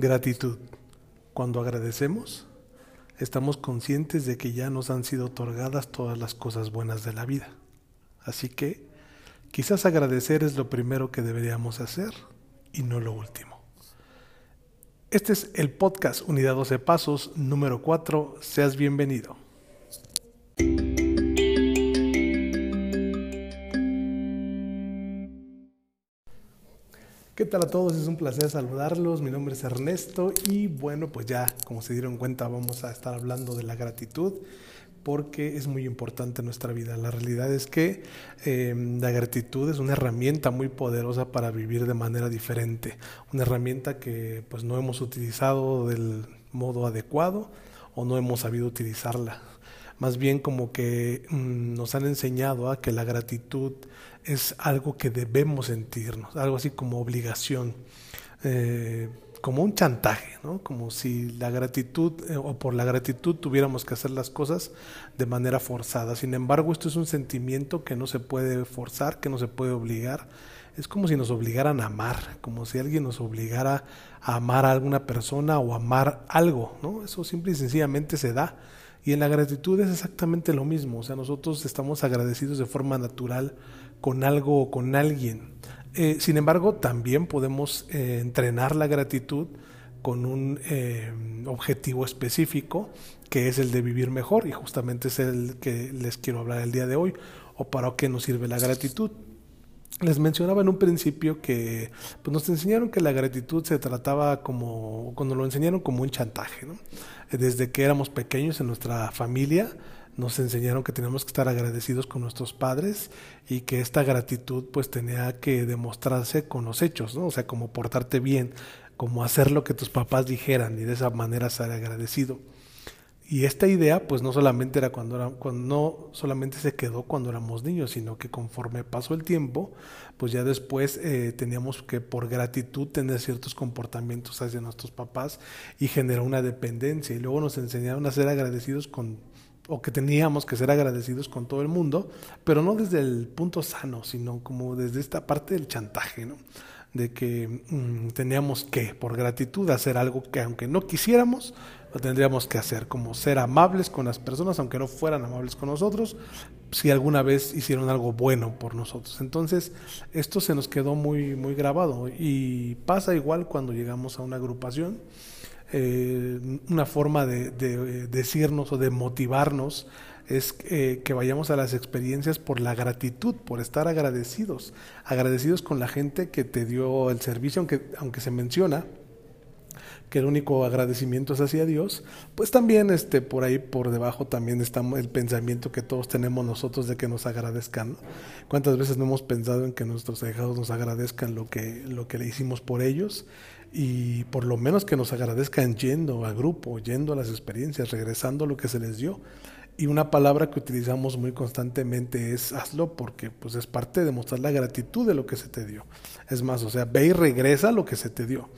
Gratitud. Cuando agradecemos, estamos conscientes de que ya nos han sido otorgadas todas las cosas buenas de la vida. Así que quizás agradecer es lo primero que deberíamos hacer y no lo último. Este es el podcast Unidad 12 Pasos número 4. Seas bienvenido. ¿Qué tal a todos? Es un placer saludarlos. Mi nombre es Ernesto y bueno, pues ya como se dieron cuenta vamos a estar hablando de la gratitud porque es muy importante en nuestra vida. La realidad es que em, la gratitud es una herramienta muy poderosa para vivir de manera diferente, una herramienta que pues no hemos utilizado del modo adecuado o no hemos sabido utilizarla. Más bien como que mm, nos han enseñado a que la gratitud es algo que debemos sentirnos, algo así como obligación, eh, como un chantaje, ¿no? como si la gratitud eh, o por la gratitud tuviéramos que hacer las cosas de manera forzada. Sin embargo, esto es un sentimiento que no se puede forzar, que no se puede obligar. Es como si nos obligaran a amar, como si alguien nos obligara a amar a alguna persona o amar algo, ¿no? Eso simple y sencillamente se da. Y en la gratitud es exactamente lo mismo, o sea, nosotros estamos agradecidos de forma natural con algo o con alguien. Eh, sin embargo, también podemos eh, entrenar la gratitud con un eh, objetivo específico que es el de vivir mejor y justamente es el que les quiero hablar el día de hoy o para qué nos sirve la gratitud. Les mencionaba en un principio que pues nos enseñaron que la gratitud se trataba como, cuando lo enseñaron como un chantaje, ¿no? Desde que éramos pequeños en nuestra familia, nos enseñaron que teníamos que estar agradecidos con nuestros padres y que esta gratitud pues tenía que demostrarse con los hechos, ¿no? O sea, como portarte bien, como hacer lo que tus papás dijeran y de esa manera ser agradecido. Y esta idea pues no solamente era cuando, no solamente se quedó cuando éramos niños, sino que conforme pasó el tiempo, pues ya después eh, teníamos que por gratitud tener ciertos comportamientos hacia nuestros papás y generar una dependencia. Y luego nos enseñaron a ser agradecidos con o que teníamos que ser agradecidos con todo el mundo, pero no desde el punto sano, sino como desde esta parte del chantaje, ¿no? de que mm, teníamos que, por gratitud, hacer algo que aunque no quisiéramos, lo tendríamos que hacer, como ser amables con las personas, aunque no fueran amables con nosotros, si alguna vez hicieron algo bueno por nosotros. Entonces, esto se nos quedó muy, muy grabado y pasa igual cuando llegamos a una agrupación eh, una forma de, decirnos o de motivarnos es eh, que vayamos a las experiencias por la gratitud, por estar agradecidos, agradecidos con la gente que te dio el servicio, aunque, aunque se menciona que el único agradecimiento es hacia Dios, pues también este, por ahí por debajo también está el pensamiento que todos tenemos nosotros de que nos agradezcan. ¿Cuántas veces no hemos pensado en que nuestros hijados nos agradezcan lo que, lo que le hicimos por ellos? y por lo menos que nos agradezcan yendo al grupo, yendo a las experiencias, regresando lo que se les dio. Y una palabra que utilizamos muy constantemente es hazlo porque pues es parte de mostrar la gratitud de lo que se te dio. Es más, o sea, ve y regresa lo que se te dio.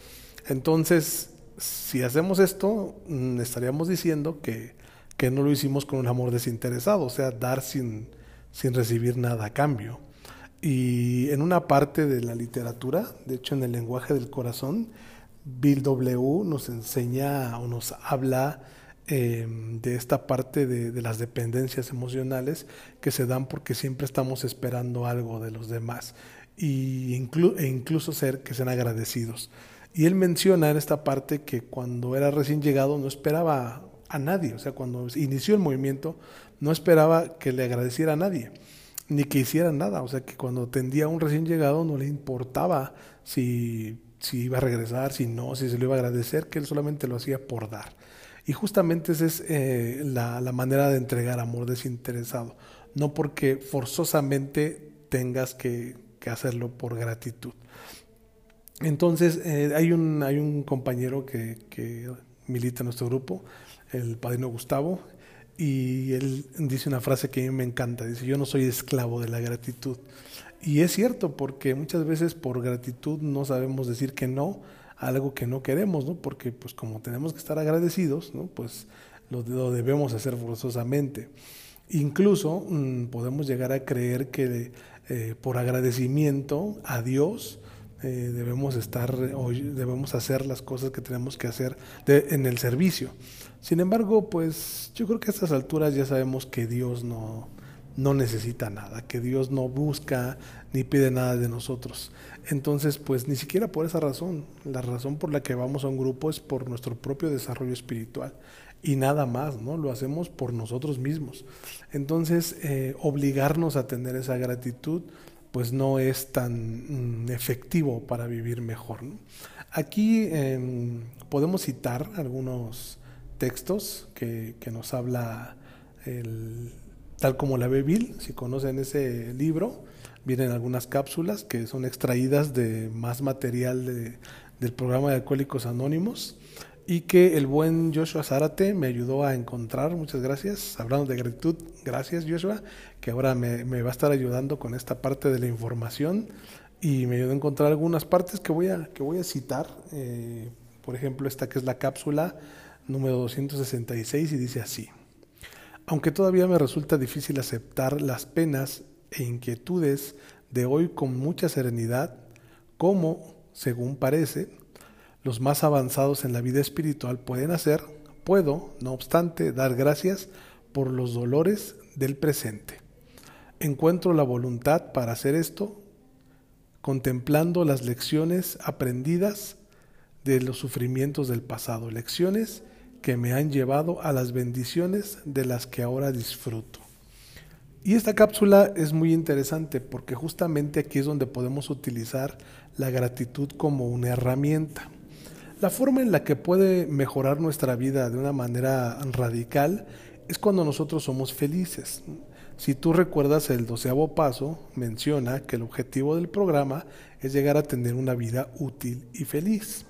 Entonces, si hacemos esto, mm, estaríamos diciendo que, que no lo hicimos con un amor desinteresado, o sea, dar sin, sin recibir nada a cambio. Y en una parte de la literatura, de hecho en el lenguaje del corazón, Bill W. nos enseña o nos habla em, de esta parte de, las dependencias emocionales que se dan porque siempre estamos esperando algo de los demás e incluso ser que sean agradecidos. Y él menciona en esta parte que cuando era recién llegado no esperaba a nadie, o sea, cuando inició el movimiento no esperaba que le agradeciera a nadie ni que hiciera nada. O sea, que cuando tendía a un recién llegado no le importaba si, si iba a regresar, si no, si se le iba a agradecer, que él solamente lo hacía por dar. Y justamente esa es eh, la, manera de entregar amor desinteresado. No porque forzosamente tengas que, hacerlo por gratitud. Entonces, eh, hay, un, hay un compañero que, que milita en nuestro grupo, el padrino Gustavo, y él dice una frase que a mí me encanta, dice, yo no soy esclavo de la gratitud. Y es cierto, porque muchas veces por gratitud no sabemos decir que no a algo que no queremos, ¿no? Porque pues como tenemos que estar agradecidos, ¿no? Pues lo, debemos hacer forzosamente. Incluso mm, podemos llegar a creer que eh, por agradecimiento a Dios eh, debemos estar o debemos hacer las cosas que tenemos que hacer en el servicio. Sin embargo, pues yo creo que a estas alturas ya sabemos que Dios no, no necesita nada, que Dios no busca ni pide nada de nosotros. Entonces, pues ni siquiera por esa razón, la razón por la que vamos a un grupo es por nuestro propio desarrollo espiritual y nada más, ¿no? Lo hacemos por nosotros mismos. Entonces, eh, obligarnos a tener esa gratitud, pues no es tan mm, efectivo para vivir mejor. Aquí em, podemos citar algunos textos que, que nos habla tal como la ve Bill, si conocen ese libro, vienen algunas cápsulas que son extraídas de más material de, del programa de Alcohólicos Anónimos y que el buen Joshua Zárate me ayudó a encontrar. Muchas gracias. Hablando de gratitud, gracias Joshua, que ahora me, va a estar ayudando con esta parte de la información y me ayudó a encontrar algunas partes que voy a, que voy a citar. Eh, por ejemplo, esta que es la cápsula número 266 y dice así. Aunque todavía me resulta difícil aceptar las penas e inquietudes de hoy con mucha serenidad, como, según parece, los más avanzados en la vida espiritual pueden hacer, puedo, no obstante, dar gracias por los dolores del presente. Encuentro la voluntad para hacer esto contemplando las lecciones aprendidas de los sufrimientos del pasado, lecciones que me han llevado a las bendiciones de las que ahora disfruto. Y esta cápsula es muy interesante porque justamente aquí es donde podemos utilizar la gratitud como una herramienta. La forma en la que puede mejorar nuestra vida de una manera radical es cuando nosotros somos felices. Si tú recuerdas el doceavo paso, menciona que el objetivo del programa es llegar a tener una vida útil y feliz.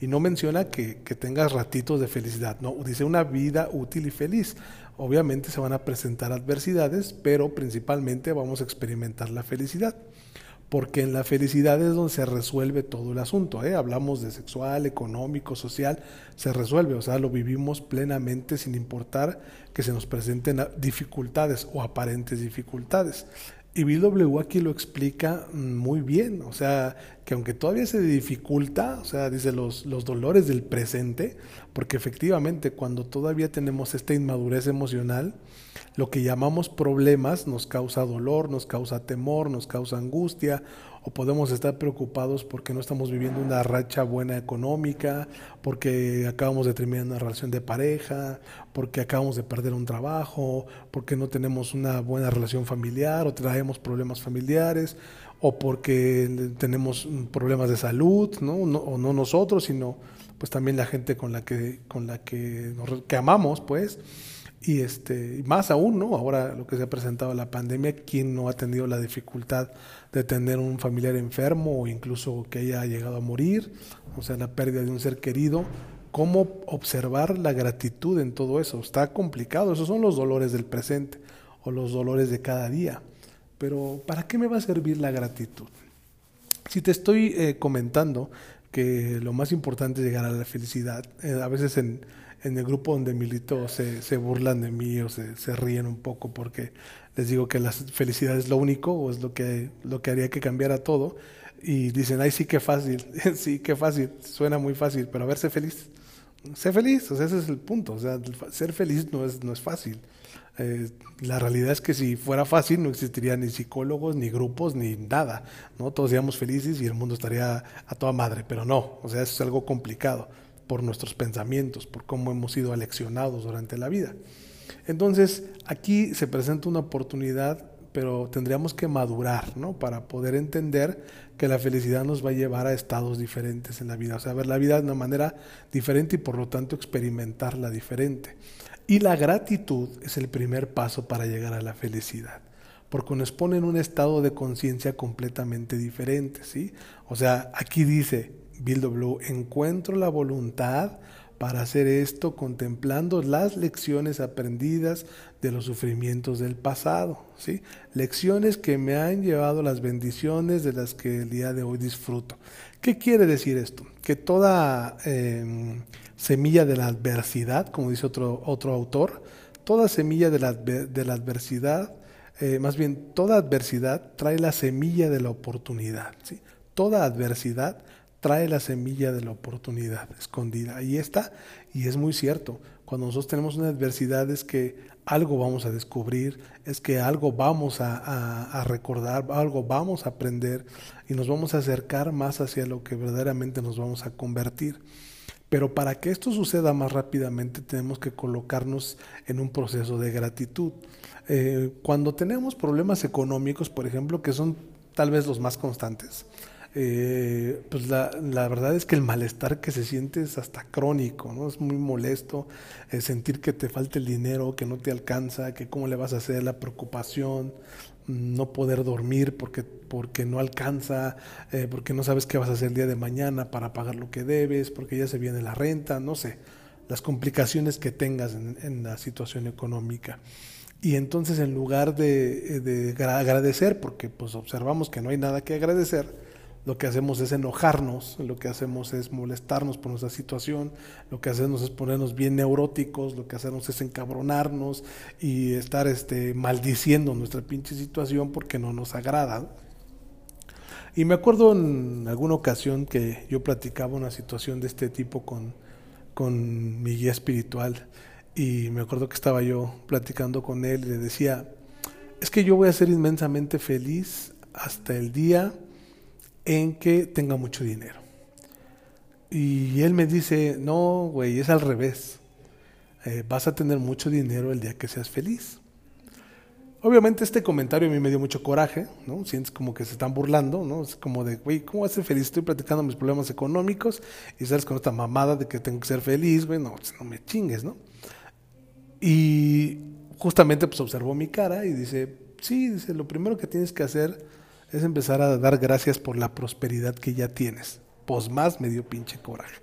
Y no menciona que, que tengas ratitos de felicidad, no, dice una vida útil y feliz. Obviamente se van a presentar adversidades, pero principalmente vamos a experimentar la felicidad porque en la felicidad es donde se resuelve todo el asunto. ¿eh? Hablamos de sexual, económico, social, se resuelve, o sea, lo vivimos plenamente sin importar que se nos presenten dificultades o aparentes dificultades. Y BW aquí lo explica mm, muy bien, o sea, que aunque todavía se dificulta, o sea, dice los, los dolores del presente, porque efectivamente cuando todavía tenemos esta inmadurez emocional, lo que llamamos problemas nos causa dolor, nos causa temor, nos causa angustia, o podemos estar preocupados porque no estamos viviendo una racha buena económica, porque acabamos de terminar una relación de pareja, porque acabamos de perder un trabajo, porque no tenemos una buena relación familiar o traemos problemas familiares, o porque tenemos problemas de salud, ¿no? o no nosotros, sino pues también la gente con la que, con la que, nos, que amamos, pues. Y este, más aún, ¿no? Ahora lo que se ha presentado la pandemia, ¿quién no ha tenido la dificultad de tener un familiar enfermo o incluso que haya llegado a morir? O sea, la pérdida de un ser querido. ¿Cómo observar la gratitud en todo eso? Está complicado, esos son los dolores del presente o los dolores de cada día. Pero ¿para qué me va a servir la gratitud? Si te estoy eh, comentando que lo más importante es llegar a la felicidad, eh, a veces en en el grupo donde milito se, se burlan de mí o se, se, ríen un poco porque les digo que la felicidad es lo único o es lo que, lo que haría que cambiara todo. Y dicen, ay, sí, qué fácil, sí, qué fácil, suena muy fácil, pero a ver, sé feliz. Sé feliz, o sea, ese es el punto. O sea, ser feliz no es, no es fácil. Eh, la realidad es que si fuera fácil no existirían ni psicólogos, ni grupos, ni nada. ¿no? Todos seríamos felices y el mundo estaría a toda madre, pero no, o sea, eso es algo complicado por nuestros pensamientos, por cómo hemos sido aleccionados durante la vida. Entonces, aquí se presenta una oportunidad, pero tendríamos que madurar, ¿no? Para poder entender que la felicidad nos va a llevar a estados diferentes en la vida, o sea, ver la vida de una manera diferente y por lo tanto experimentarla diferente. Y la gratitud es el primer paso para llegar a la felicidad porque nos pone en un estado de conciencia completamente diferente, ¿sí? O sea, aquí dice, Bill W. Encuentro la voluntad para hacer esto contemplando las lecciones aprendidas de los sufrimientos del pasado, ¿sí? Lecciones que me han llevado las bendiciones de las que el día de hoy disfruto. ¿Qué quiere decir esto? Que toda em, semilla de la adversidad, como dice otro, otro autor, toda semilla de la, de la adversidad, eh, más bien toda adversidad trae la semilla de la oportunidad, ¿sí? toda adversidad trae la semilla de la oportunidad escondida. Ahí está, y es muy cierto. Cuando nosotros tenemos una adversidad es que algo vamos a descubrir, es que algo vamos a, recordar, algo vamos a aprender y nos vamos a acercar más hacia lo que verdaderamente nos vamos a convertir. Pero para que esto suceda más rápidamente tenemos que colocarnos en un proceso de gratitud. Eh, cuando tenemos problemas económicos, por ejemplo, que son tal vez los más constantes, eh, pues la, verdad es que el malestar que se siente es hasta crónico, ¿no? Es muy molesto eh, sentir que te falta el dinero, que no te alcanza, que cómo le vas a hacer, la preocupación, no poder dormir porque, porque no alcanza, eh, porque no sabes qué vas a hacer el día de mañana para pagar lo que debes, porque ya se viene la renta, no sé, las complicaciones que tengas en, en la situación económica. Y entonces en lugar de, de agradecer, porque pues observamos que no hay nada que agradecer, lo que hacemos es enojarnos, lo que hacemos es molestarnos por nuestra situación, lo que hacemos es ponernos bien neuróticos, lo que hacemos es encabronarnos y estar este, maldiciendo nuestra pinche situación porque no nos agrada. Y me acuerdo en alguna ocasión que yo platicaba una situación de este tipo con, con mi guía espiritual y me acuerdo que estaba yo platicando con él y le decía, es que yo voy a ser inmensamente feliz hasta el día en que tenga mucho dinero. Y él me dice, no, güey, es al revés. Eh, vas a tener mucho dinero el día que seas feliz. Obviamente este comentario a mí me dio mucho coraje, ¿no? Sientes como que se están burlando, ¿no? Es como de, güey, ¿cómo vas a ser feliz? Estoy platicando mis problemas económicos y sales con esta mamada de que tengo que ser feliz, güey, no, no me chingues, ¿no? Y justamente pues observó mi cara y dice, sí, dice, lo primero que tienes que hacer es empezar a dar gracias por la prosperidad que ya tienes. Pues más me dio pinche coraje.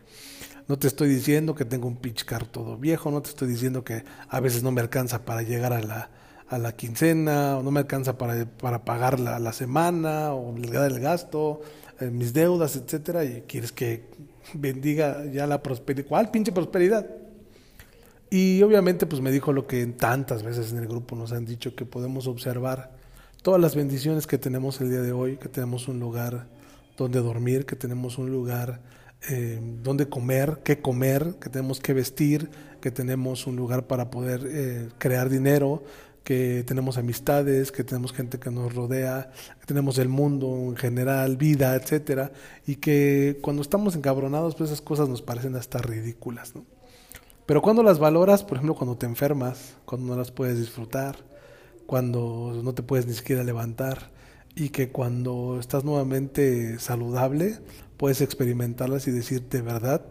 No te estoy diciendo que tengo un pinche carro todo viejo, no te estoy diciendo que a veces no me alcanza para llegar a la, a la quincena, o no me alcanza para, para pagar la, la semana, o el gasto, eh, mis deudas, etcétera, y quieres que bendiga ya la prosperidad. ¿Cuál pinche prosperidad? Y obviamente pues me dijo lo que tantas veces en el grupo nos han dicho que podemos observar todas las bendiciones que tenemos el día de hoy, que tenemos un lugar donde dormir, que tenemos un lugar eh, donde comer, que comer, que tenemos que vestir, que tenemos un lugar para poder eh, crear dinero, que tenemos amistades, que tenemos gente que nos rodea, que tenemos el mundo en general, vida, etcétera, y que cuando estamos encabronados, pues esas cosas nos parecen hasta ridículas, ¿no? Pero cuando las valoras, por ejemplo, cuando te enfermas, cuando no las puedes disfrutar, cuando no te puedes ni siquiera levantar y que cuando estás nuevamente saludable puedes experimentarlas y decir de verdad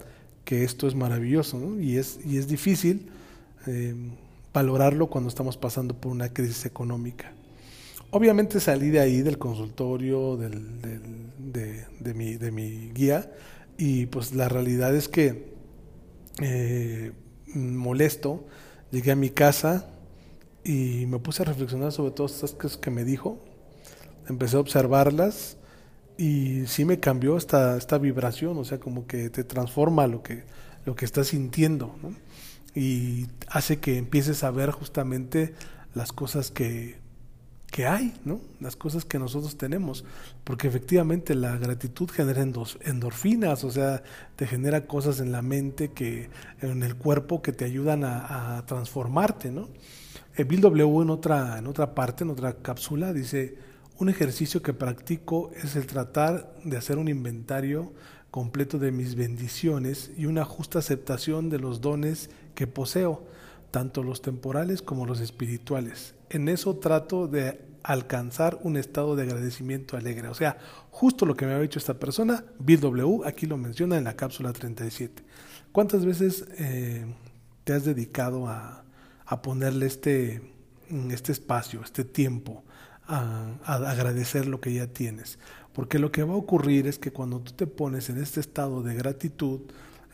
que esto es maravilloso y, es, y es difícil eh, valorarlo cuando estamos pasando por una crisis económica. Obviamente salí de ahí del consultorio del, de, mi, de mi guía y pues la realidad es que eh, molesto, llegué a mi casa, y me puse a reflexionar sobre todas estas cosas que me dijo. Empecé a observarlas y sí me cambió esta, esta vibración, o sea, como que te transforma lo que, lo que estás sintiendo y hace que empieces a ver justamente las cosas que, que hay, ¿no? las cosas que nosotros tenemos, porque efectivamente la gratitud genera endorfinas, o sea, te genera cosas en la mente, que en el cuerpo que te ayudan a, a transformarte, ¿no? Eh, Bill W. en otra, en otra parte, en otra cápsula, dice, un ejercicio que practico es el tratar de hacer un inventario completo de mis bendiciones y una justa aceptación de los dones que poseo, tanto los temporales como los espirituales. En eso trato de alcanzar un estado de agradecimiento alegre. O sea, justo lo que me ha dicho esta persona, Bill W., aquí lo menciona en la cápsula 37. ¿Cuántas veces eh, te has dedicado a, a ponerle este, este espacio, este tiempo, a, agradecer lo que ya tienes. Porque lo que va a ocurrir es que cuando tú te pones en este estado de gratitud,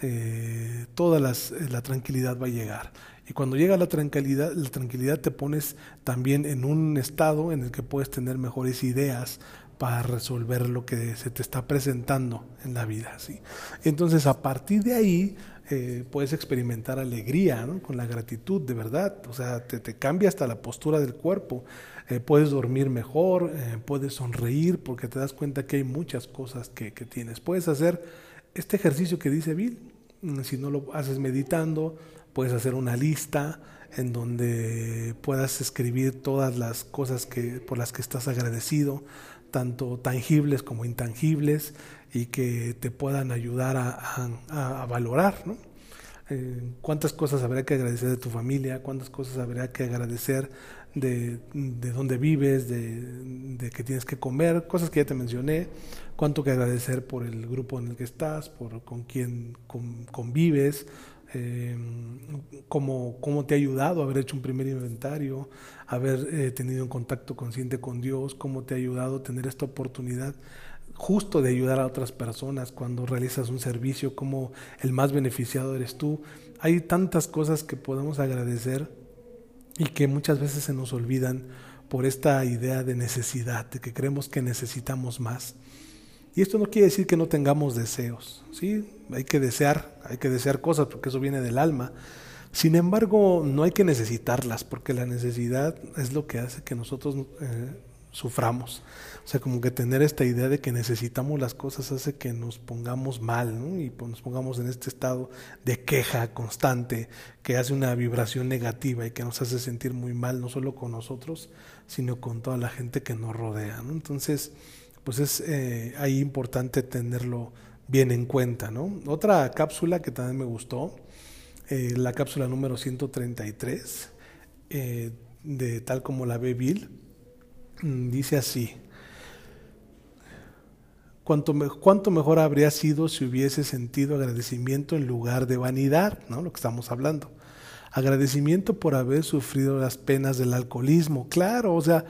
eh, toda la tranquilidad va a llegar. Y cuando llega la tranquilidad, la tranquilidad te pones también en un estado en el que puedes tener mejores ideas para resolver lo que se te está presentando en la vida. ¿sí? Entonces, a partir de ahí, eh, puedes experimentar alegría con la gratitud, de verdad. O sea, te, te cambia hasta la postura del cuerpo. Eh, puedes dormir mejor, eh, puedes sonreír porque te das cuenta que hay muchas cosas que, que, tienes. Puedes hacer este ejercicio que dice Bill. Mm, si no lo haces meditando, puedes hacer una lista en donde puedas escribir todas las cosas que, por las que estás agradecido, tanto tangibles como intangibles, y que te puedan ayudar a, valorar, ¿no? Eh, cuántas cosas habría que agradecer de tu familia, cuántas cosas habría que agradecer de, de dónde vives, de, de, que tienes que comer, cosas que ya te mencioné, cuánto que agradecer por el grupo en el que estás, por con quién con, convives, eh, cómo, cómo, te ha ayudado haber hecho un primer inventario, haber eh, tenido un contacto consciente con Dios, cómo te ha ayudado tener esta oportunidad justo de ayudar a otras personas cuando realizas un servicio, como el más beneficiado eres tú. Hay tantas cosas que podemos agradecer y que muchas veces se nos olvidan por esta idea de necesidad, de que creemos que necesitamos más. Y esto no quiere decir que no tengamos deseos, ¿sí? Hay que desear, hay que desear cosas porque eso viene del alma. Sin embargo, no hay que necesitarlas porque la necesidad es lo que hace que nosotros eh, suframos. O sea, como que tener esta idea de que necesitamos las cosas hace que nos pongamos mal. Y pues nos pongamos en este estado de queja constante, que hace una vibración negativa y que nos hace sentir muy mal, no solo con nosotros, sino con toda la gente que nos rodea. Entonces, pues es eh, ahí importante tenerlo bien en cuenta, ¿no? Otra cápsula que también me gustó, eh, la cápsula número 133, eh, de tal como la ve Bill, mm, dice así, cuánto, mejor habría sido si hubiese sentido agradecimiento en lugar de vanidad, ¿no? Lo que estamos hablando. Agradecimiento por haber sufrido las penas del alcoholismo. Claro, o sea,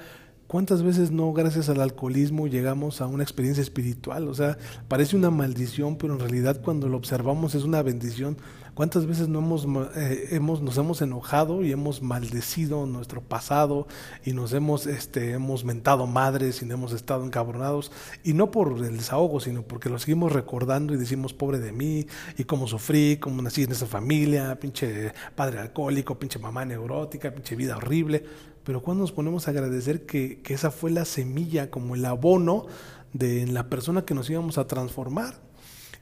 ¿Cuántas veces no, gracias al alcoholismo, llegamos a una experiencia espiritual? O sea, parece una maldición, pero en realidad cuando lo observamos es una bendición ¿Cuántas veces no hemos, eh, hemos, nos hemos enojado y hemos maldecido nuestro pasado y nos hemos, este, hemos mentado madres y hemos estado encabronados? Y no por el desahogo, sino porque lo seguimos recordando y decimos, pobre de mí, y cómo sufrí, cómo nací en esa familia, pinche padre alcohólico, pinche mamá neurótica, pinche vida horrible. Pero cuando nos ponemos a agradecer que, que esa fue la semilla, como el abono de la persona que nos íbamos a transformar.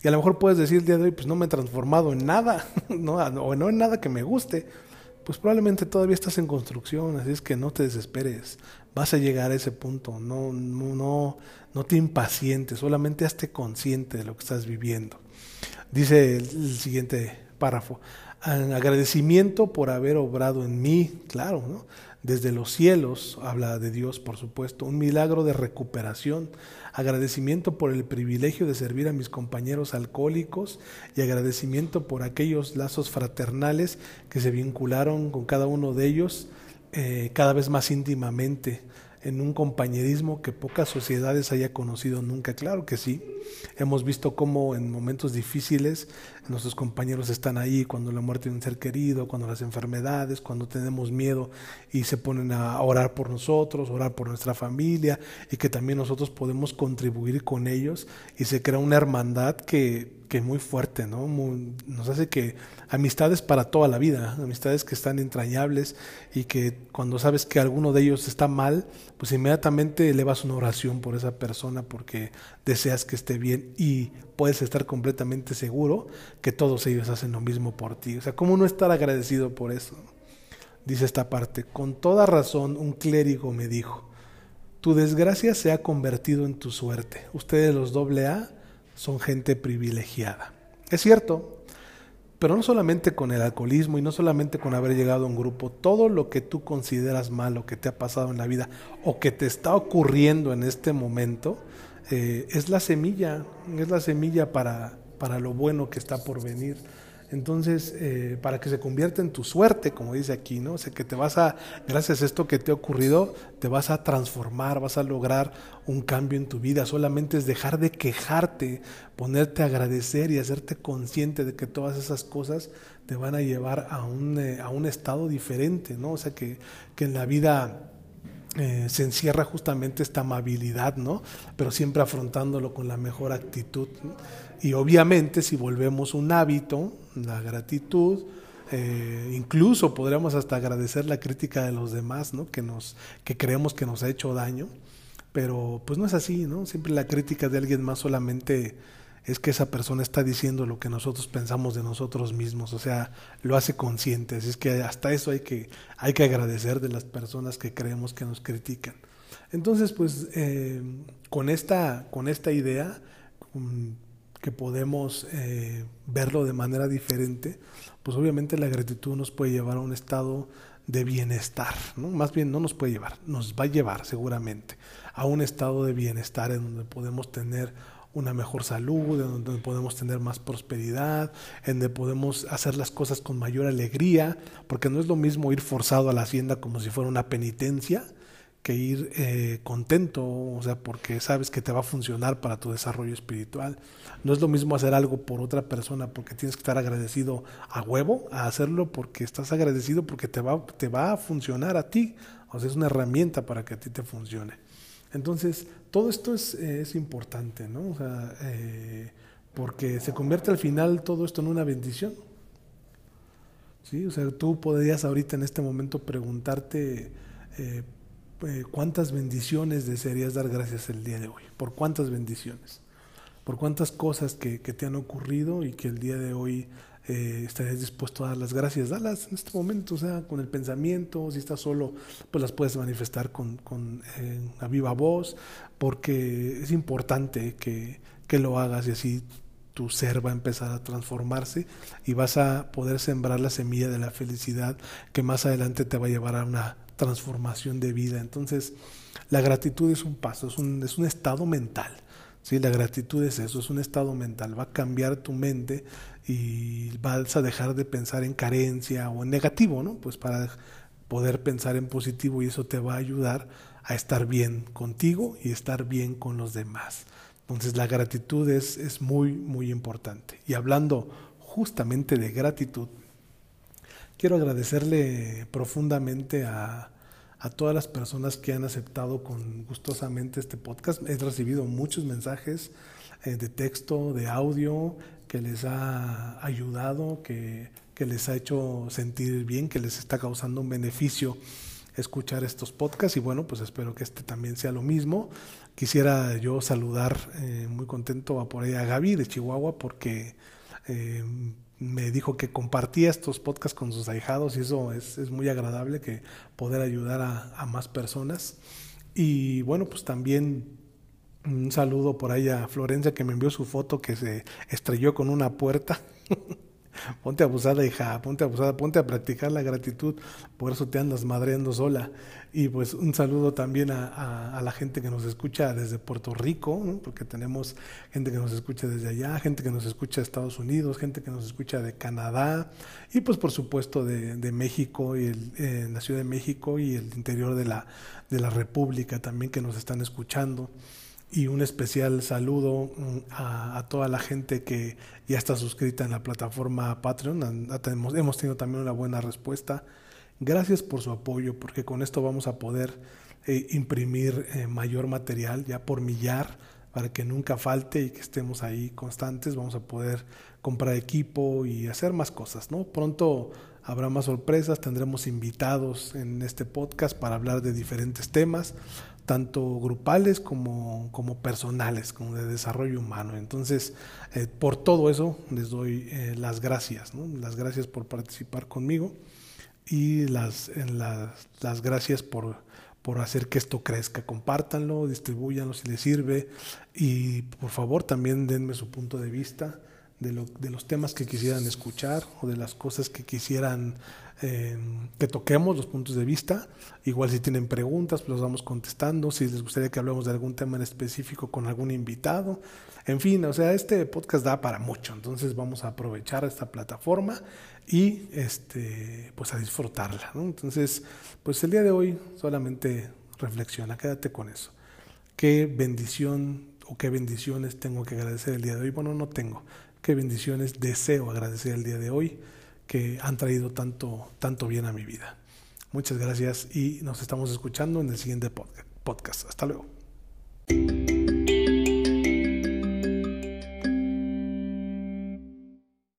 Y a lo mejor puedes decir el día de hoy, pues no me he transformado en nada, ¿no? o no en nada que me guste. Pues probablemente todavía estás en construcción, así es que no te desesperes. Vas a llegar a ese punto, no, no, no, te impacientes, solamente hazte consciente de lo que estás viviendo. Dice el siguiente párrafo, agradecimiento por haber obrado en mí, claro, ¿no? Desde los cielos, habla de Dios por supuesto, un milagro de recuperación, agradecimiento por el privilegio de servir a mis compañeros alcohólicos y agradecimiento por aquellos lazos fraternales que se vincularon con cada uno de ellos eh, cada vez más íntimamente en un compañerismo que pocas sociedades haya conocido nunca. Claro que sí. Hemos visto cómo en momentos difíciles nuestros compañeros están ahí, cuando la muerte de un ser querido, cuando las enfermedades, cuando tenemos miedo y se ponen a orar por nosotros, orar por nuestra familia y que también nosotros podemos contribuir con ellos y se crea una hermandad que que muy fuerte, ¿no? nos hace que amistades para toda la vida, amistades que están entrañables y que cuando sabes que alguno de ellos está mal, pues inmediatamente elevas una oración por esa persona porque deseas que esté bien y puedes estar completamente seguro que todos ellos hacen lo mismo por ti. O sea, ¿cómo no estar agradecido por eso? Dice esta parte, con toda razón un clérigo me dijo, tu desgracia se ha convertido en tu suerte. Ustedes los doble A son gente privilegiada. Es cierto, pero no solamente con el alcoholismo y no solamente con haber llegado a un grupo, todo lo que tú consideras malo que te ha pasado en la vida o que te está ocurriendo en este momento, eh, es la semilla, es la semilla para, para lo bueno que está por venir. Entonces, eh, para que se convierta en tu suerte, como dice aquí, ¿no? O sea, que te vas a, gracias a esto que te ha ocurrido, te vas a transformar, vas a lograr un cambio en tu vida. Solamente es dejar de quejarte, ponerte a agradecer y hacerte consciente de que todas esas cosas te van a llevar a un, eh, a un estado diferente, ¿no? O sea, que, que en la vida eh, se encierra justamente esta amabilidad, ¿no? Pero siempre afrontándolo con la mejor actitud. Y obviamente si volvemos un hábito, La gratitud, eh, incluso podríamos hasta agradecer la crítica de los demás, ¿no? Que nos, que creemos que nos ha hecho daño, pero pues no es así, ¿no? Siempre la crítica de alguien más solamente es que esa persona está diciendo lo que nosotros pensamos de nosotros mismos, o sea, lo hace consciente, así es que hasta eso hay que, hay que agradecer de las personas que creemos que nos critican. Entonces, pues, eh, con, esta, con esta idea, que podemos eh, verlo de manera diferente, pues obviamente la gratitud nos puede llevar a un estado de bienestar, ¿no? Más bien no nos puede llevar, nos va a llevar seguramente a un estado de bienestar en donde podemos tener una mejor salud, en donde podemos tener más prosperidad, en donde podemos hacer las cosas con mayor alegría, porque no es lo mismo ir forzado a la hacienda como si fuera una penitencia, que ir eh, contento, o sea, porque sabes que te va a funcionar para tu desarrollo espiritual. No es lo mismo hacer algo por otra persona porque tienes que estar agradecido a huevo, a hacerlo porque estás agradecido porque te va, te va a funcionar a ti, o sea, es una herramienta para que a ti te funcione. Entonces, todo esto es, es importante, ¿no? O sea, eh, porque se convierte al final todo esto en una bendición. ¿Sí? O sea, tú podrías ahorita en este momento preguntarte, eh, eh, ¿cuántas bendiciones desearías dar gracias el día de hoy? ¿Por cuántas bendiciones? ¿Por cuántas cosas que, que te han ocurrido y que el día de hoy eh, estarías dispuesto a dar las gracias? Dalas en este momento, o sea, con el pensamiento, si estás solo, pues las puedes manifestar con, con eh, a viva voz, porque es importante que, que lo hagas y así tu ser va a empezar a transformarse y vas a poder sembrar la semilla de la felicidad que más adelante te va a llevar a una transformación de vida. Entonces, la gratitud es un paso, es un, es un estado mental. ¿Sí? La gratitud es eso, es un estado mental. Va a cambiar tu mente y vas a dejar de pensar en carencia o en negativo, ¿no? Pues para poder pensar en positivo y eso te va a ayudar a estar bien contigo y estar bien con los demás. Entonces la gratitud es, es muy, muy importante. Y hablando justamente de gratitud, Quiero agradecerle profundamente a, todas las personas que han aceptado con gustosamente este podcast. He recibido muchos mensajes eh, de texto, de audio, que les ha ayudado, que, que, les ha hecho sentir bien, que les está causando un beneficio escuchar estos podcasts y bueno, pues espero que este también sea lo mismo. Quisiera yo saludar eh, muy contento a por ahí a Gaby de Chihuahua porque eh, me dijo que compartía estos podcasts con sus ahijados y eso es, es muy agradable que poder ayudar a, a, más personas. Y bueno, pues también un saludo por ahí a Florencia que me envió su foto que se estrelló con una puerta. ponte abusada, hija, ponte abusada, ponte a practicar la gratitud, por eso te andas madreando sola. Y pues un saludo también a, a, la gente que nos escucha desde Puerto Rico, porque tenemos gente que nos escucha desde allá, gente que nos escucha de Estados Unidos, gente que nos escucha de Canadá, y pues por supuesto de, de México, y el, eh, la Ciudad de México y el interior de la, de la República también que nos están escuchando y un especial saludo mm, a, toda la gente que ya está suscrita en la plataforma Patreon. Hemos, tenido también una buena respuesta. Gracias por su apoyo, porque con esto vamos a poder eh, imprimir eh, mayor material ya por millar para que nunca falte y que estemos ahí constantes. Vamos a poder comprar equipo y hacer más cosas, ¿no? Pronto habrá más sorpresas, tendremos invitados en este podcast para hablar de diferentes temas tanto grupales como, como personales, como de desarrollo humano. Entonces, eh, por todo eso les doy eh, las gracias, ¿no? las gracias por participar conmigo y las, las, las gracias por, por hacer que esto crezca. Compártanlo, distribuyanlo si les sirve y por favor también denme su punto de vista de, lo, de los temas que quisieran escuchar o de las cosas que quisieran eh, que toquemos, los puntos de vista. Igual si tienen preguntas, pues los vamos contestando. Si les gustaría que hablemos de algún tema en específico con algún invitado. En fin, o sea, este podcast da para mucho. Entonces vamos a aprovechar esta plataforma y este, pues a disfrutarla. Entonces, pues el día de hoy solamente reflexiona, quédate con eso. ¿Qué bendición o qué bendiciones tengo que agradecer el día de hoy? Bueno, no tengo qué bendiciones deseo agradecer el día de hoy que han traído tanto, tanto bien a mi vida. Muchas gracias y nos estamos escuchando en el siguiente podcast. Hasta luego.